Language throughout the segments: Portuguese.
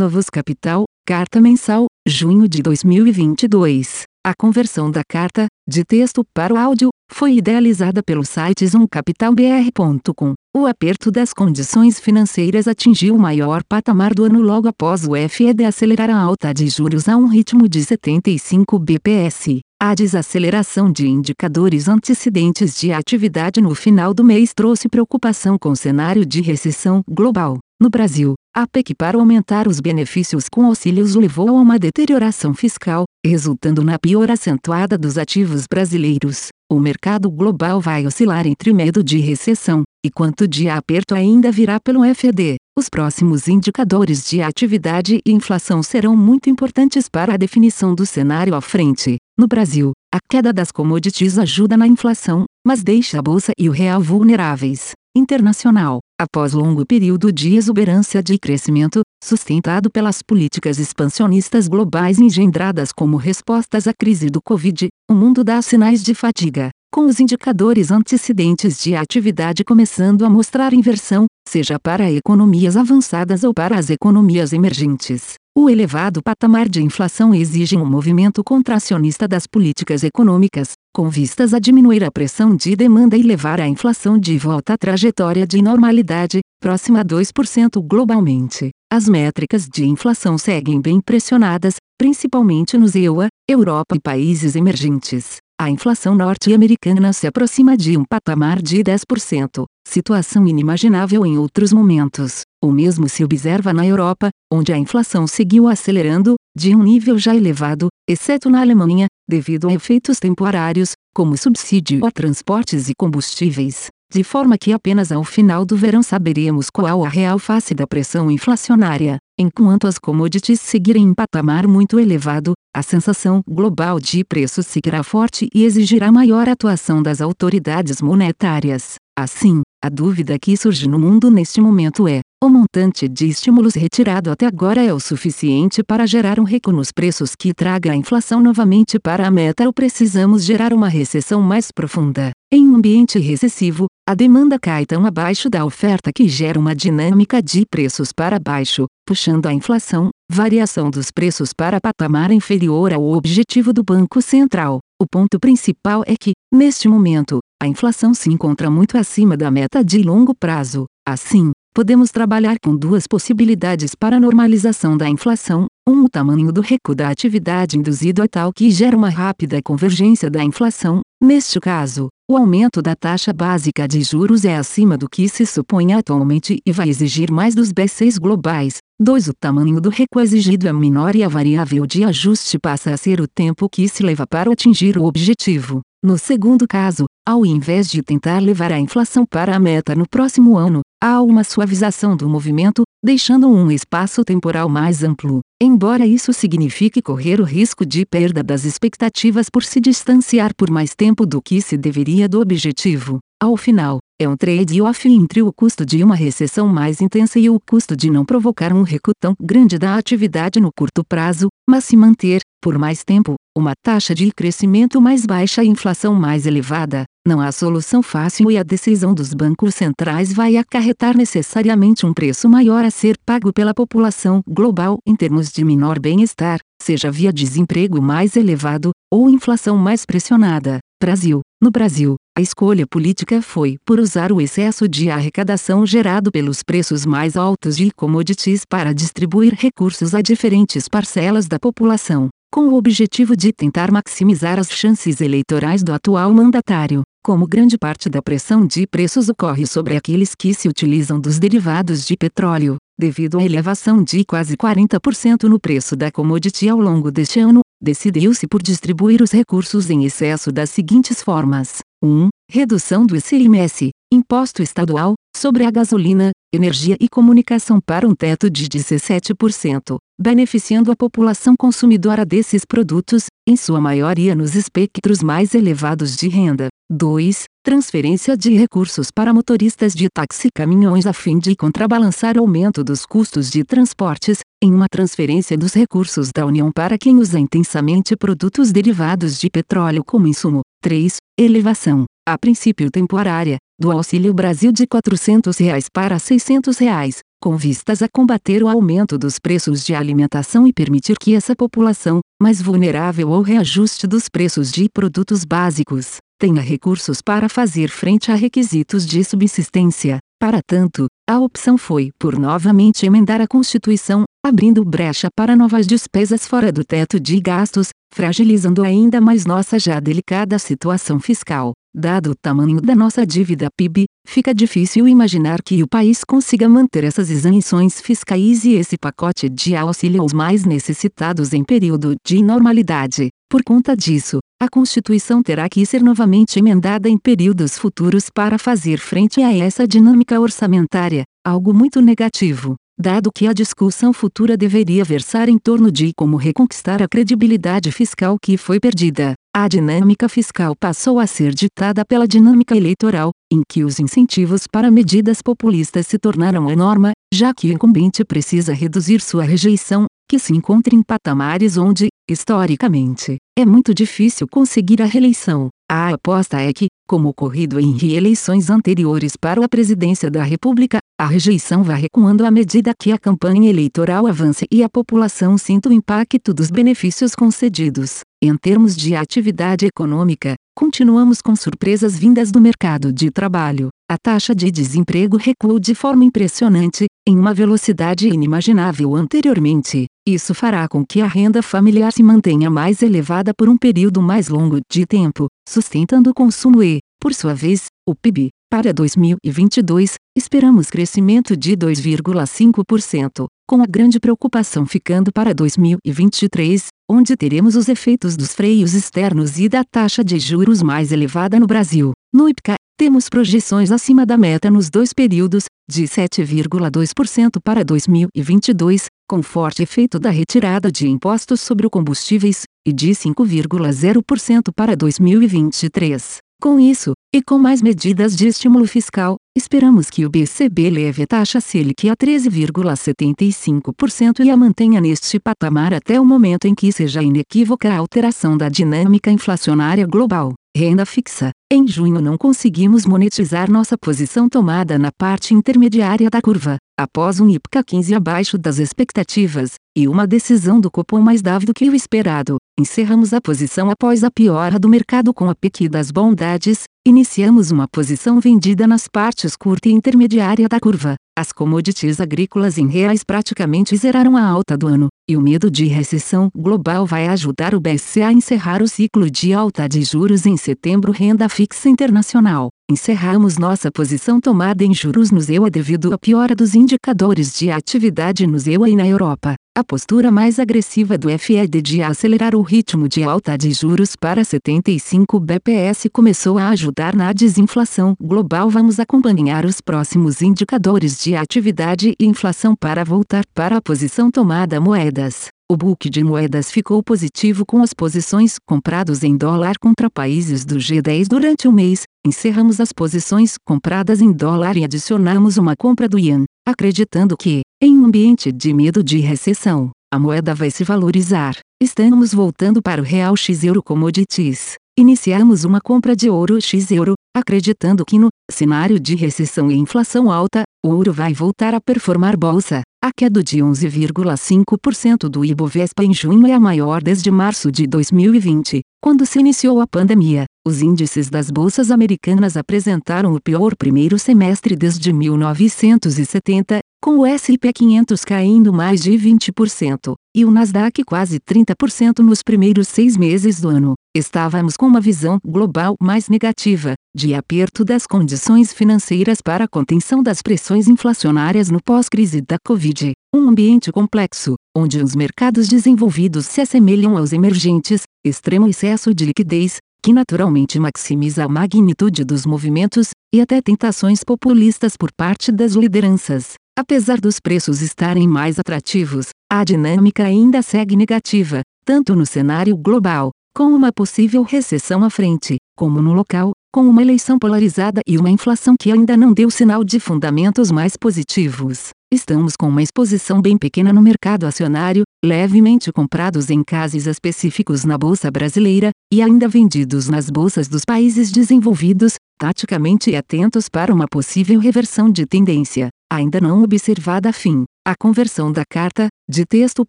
Novos Capital, Carta Mensal, junho de 2022. A conversão da carta, de texto para o áudio, foi idealizada pelo site zoomcapitalbr.com. O aperto das condições financeiras atingiu o maior patamar do ano logo após o FED acelerar a alta de juros a um ritmo de 75 bps. A desaceleração de indicadores antecedentes de atividade no final do mês trouxe preocupação com o cenário de recessão global. No Brasil, a PEC para aumentar os benefícios com auxílios levou a uma deterioração fiscal, resultando na pior acentuada dos ativos brasileiros. O mercado global vai oscilar entre medo de recessão e quanto de aperto ainda virá pelo FED. Os próximos indicadores de atividade e inflação serão muito importantes para a definição do cenário à frente. No Brasil, a queda das commodities ajuda na inflação, mas deixa a bolsa e o real vulneráveis. Internacional, após longo período de exuberância de crescimento, sustentado pelas políticas expansionistas globais engendradas como respostas à crise do Covid, o mundo dá sinais de fadiga, com os indicadores antecedentes de atividade começando a mostrar inversão, seja para economias avançadas ou para as economias emergentes. O elevado patamar de inflação exige um movimento contracionista das políticas econômicas, com vistas a diminuir a pressão de demanda e levar a inflação de volta à trajetória de normalidade, próxima a 2% globalmente. As métricas de inflação seguem bem pressionadas, principalmente nos EUA, Europa e países emergentes. A inflação norte-americana se aproxima de um patamar de 10%, situação inimaginável em outros momentos. O mesmo se observa na Europa, onde a inflação seguiu acelerando, de um nível já elevado, exceto na Alemanha, devido a efeitos temporários, como subsídio a transportes e combustíveis, de forma que apenas ao final do verão saberemos qual a real face da pressão inflacionária. Enquanto as commodities seguirem em patamar muito elevado, a sensação global de preços seguirá forte e exigirá maior atuação das autoridades monetárias. Assim, a dúvida que surge no mundo neste momento é: o montante de estímulos retirado até agora é o suficiente para gerar um recuo nos preços que traga a inflação novamente para a meta ou precisamos gerar uma recessão mais profunda? Em um ambiente recessivo, a demanda cai tão abaixo da oferta que gera uma dinâmica de preços para baixo, puxando a inflação, variação dos preços para patamar inferior ao objetivo do Banco Central. O ponto principal é que, neste momento, a inflação se encontra muito acima da meta de longo prazo. Assim, podemos trabalhar com duas possibilidades para a normalização da inflação: um, o tamanho do recuo da atividade induzido é tal que gera uma rápida convergência da inflação. Neste caso, o aumento da taxa básica de juros é acima do que se supõe atualmente e vai exigir mais dos B6 globais. 2. O tamanho do recuo exigido é menor e a variável de ajuste passa a ser o tempo que se leva para atingir o objetivo. No segundo caso, ao invés de tentar levar a inflação para a meta no próximo ano, há uma suavização do movimento, deixando um espaço temporal mais amplo. Embora isso signifique correr o risco de perda das expectativas por se distanciar por mais tempo do que se deveria do objetivo, ao final, é um trade-off entre o custo de uma recessão mais intensa e o custo de não provocar um recuo tão grande da atividade no curto prazo, mas se manter, por mais tempo, uma taxa de crescimento mais baixa e inflação mais elevada, não há solução fácil e a decisão dos bancos centrais vai acarretar necessariamente um preço maior a ser pago pela população global em termos de menor bem-estar, seja via desemprego mais elevado ou inflação mais pressionada. Brasil. No Brasil, a escolha política foi por usar o excesso de arrecadação gerado pelos preços mais altos de commodities para distribuir recursos a diferentes parcelas da população com o objetivo de tentar maximizar as chances eleitorais do atual mandatário. Como grande parte da pressão de preços ocorre sobre aqueles que se utilizam dos derivados de petróleo, devido à elevação de quase 40% no preço da commodity ao longo deste ano, decidiu-se por distribuir os recursos em excesso das seguintes formas: 1. Redução do ICMS, Imposto Estadual, sobre a gasolina, energia e comunicação para um teto de 17%, beneficiando a população consumidora desses produtos, em sua maioria nos espectros mais elevados de renda. 2. Transferência de recursos para motoristas de táxi e caminhões a fim de contrabalançar o aumento dos custos de transportes, em uma transferência dos recursos da União para quem usa intensamente produtos derivados de petróleo como insumo. 3. Elevação, a princípio temporária, do Auxílio Brasil de 400 reais para 600 reais, com vistas a combater o aumento dos preços de alimentação e permitir que essa população, mais vulnerável ao reajuste dos preços de produtos básicos, tenha recursos para fazer frente a requisitos de subsistência. Para tanto, a opção foi por novamente emendar a Constituição, abrindo brecha para novas despesas fora do teto de gastos, fragilizando ainda mais nossa já delicada situação fiscal. Dado o tamanho da nossa dívida PIB, fica difícil imaginar que o país consiga manter essas isenções fiscais e esse pacote de auxílio aos mais necessitados em período de normalidade. Por conta disso, a Constituição terá que ser novamente emendada em períodos futuros para fazer frente a essa dinâmica orçamentária, algo muito negativo, dado que a discussão futura deveria versar em torno de como reconquistar a credibilidade fiscal que foi perdida. A dinâmica fiscal passou a ser ditada pela dinâmica eleitoral, em que os incentivos para medidas populistas se tornaram a norma, já que o incumbente precisa reduzir sua rejeição, que se encontra em patamares onde, historicamente, é muito difícil conseguir a reeleição. A aposta é que, como ocorrido em reeleições anteriores para a presidência da República, a rejeição vai recuando à medida que a campanha eleitoral avance e a população sinta o impacto dos benefícios concedidos. Em termos de atividade econômica, continuamos com surpresas vindas do mercado de trabalho. A taxa de desemprego recuou de forma impressionante, em uma velocidade inimaginável anteriormente. Isso fará com que a renda familiar se mantenha mais elevada por um período mais longo de tempo, sustentando o consumo e, por sua vez, o PIB. Para 2022, esperamos crescimento de 2,5%, com a grande preocupação ficando para 2023, onde teremos os efeitos dos freios externos e da taxa de juros mais elevada no Brasil. No IPCA, temos projeções acima da meta nos dois períodos, de 7,2% para 2022, com forte efeito da retirada de impostos sobre combustíveis, e de 5,0% para 2023. Com isso, e com mais medidas de estímulo fiscal, esperamos que o BCB leve a taxa Selic a 13,75% e a mantenha neste patamar até o momento em que seja inequívoca a alteração da dinâmica inflacionária global. Renda fixa. Em junho não conseguimos monetizar nossa posição tomada na parte intermediária da curva, após um IPCA 15 abaixo das expectativas, e uma decisão do Copom mais dava do que o esperado. Encerramos a posição após a piora do mercado com a PEC das bondades, iniciamos uma posição vendida nas partes curta e intermediária da curva. As commodities agrícolas em reais praticamente zeraram a alta do ano, e o medo de recessão global vai ajudar o BC a encerrar o ciclo de alta de juros em setembro renda fixa internacional. Encerramos nossa posição tomada em juros no ZEUA devido à piora dos indicadores de atividade no ZEUA e na Europa. A postura mais agressiva do FED de acelerar o ritmo de alta de juros para 75 bps começou a ajudar na desinflação global. Vamos acompanhar os próximos indicadores de atividade e inflação para voltar para a posição tomada moedas. O book de moedas ficou positivo com as posições comprados em dólar contra países do G10 durante o mês. Encerramos as posições compradas em dólar e adicionamos uma compra do Yen, acreditando que, em um ambiente de medo de recessão, a moeda vai se valorizar. Estamos voltando para o Real X Euro Commodities. Iniciamos uma compra de ouro X Euro, acreditando que no cenário de recessão e inflação alta, ouro vai voltar a performar bolsa. A queda de 11,5% do Ibovespa em junho é a maior desde março de 2020, quando se iniciou a pandemia. Os índices das bolsas americanas apresentaram o pior primeiro semestre desde 1970, com o S&P 500 caindo mais de 20%, e o Nasdaq quase 30% nos primeiros seis meses do ano. Estávamos com uma visão global mais negativa, de aperto das condições financeiras para a contenção das pressões inflacionárias no pós-crise da Covid. Um ambiente complexo, onde os mercados desenvolvidos se assemelham aos emergentes, extremo excesso de liquidez, que naturalmente maximiza a magnitude dos movimentos, e até tentações populistas por parte das lideranças. Apesar dos preços estarem mais atrativos, a dinâmica ainda segue negativa, tanto no cenário global, com uma possível recessão à frente, como no local, com uma eleição polarizada e uma inflação que ainda não deu sinal de fundamentos mais positivos. Estamos com uma exposição bem pequena no mercado acionário, levemente comprados em casos específicos na Bolsa Brasileira, e ainda vendidos nas bolsas dos países desenvolvidos, taticamente atentos para uma possível reversão de tendência, ainda não observada a fim. A conversão da carta, de texto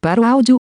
para o áudio,